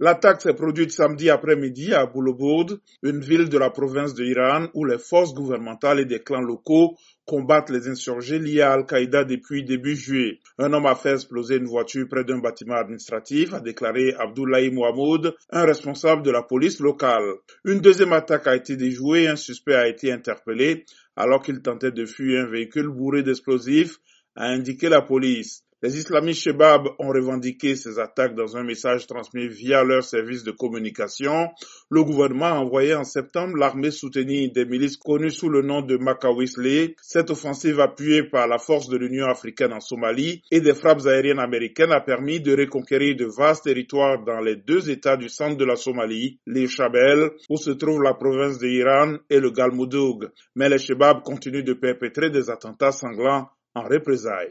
L'attaque s'est produite samedi après-midi à Boulobourd, une ville de la province de Iran où les forces gouvernementales et des clans locaux combattent les insurgés liés à Al-Qaïda depuis début juillet. Un homme a fait exploser une voiture près d'un bâtiment administratif, a déclaré Abdoulaye Mohamed, un responsable de la police locale. Une deuxième attaque a été déjouée et un suspect a été interpellé alors qu'il tentait de fuir un véhicule bourré d'explosifs, a indiqué la police. Les islamistes Shebab ont revendiqué ces attaques dans un message transmis via leur service de communication. Le gouvernement a envoyé en septembre l'armée soutenue des milices connues sous le nom de Makawisle. Cette offensive appuyée par la force de l'Union africaine en Somalie et des frappes aériennes américaines a permis de reconquérir de vastes territoires dans les deux États du centre de la Somalie, les Chabel, où se trouve la province de Iran, et le Galmudug. Mais les Shebab continuent de perpétrer des attentats sanglants en représailles.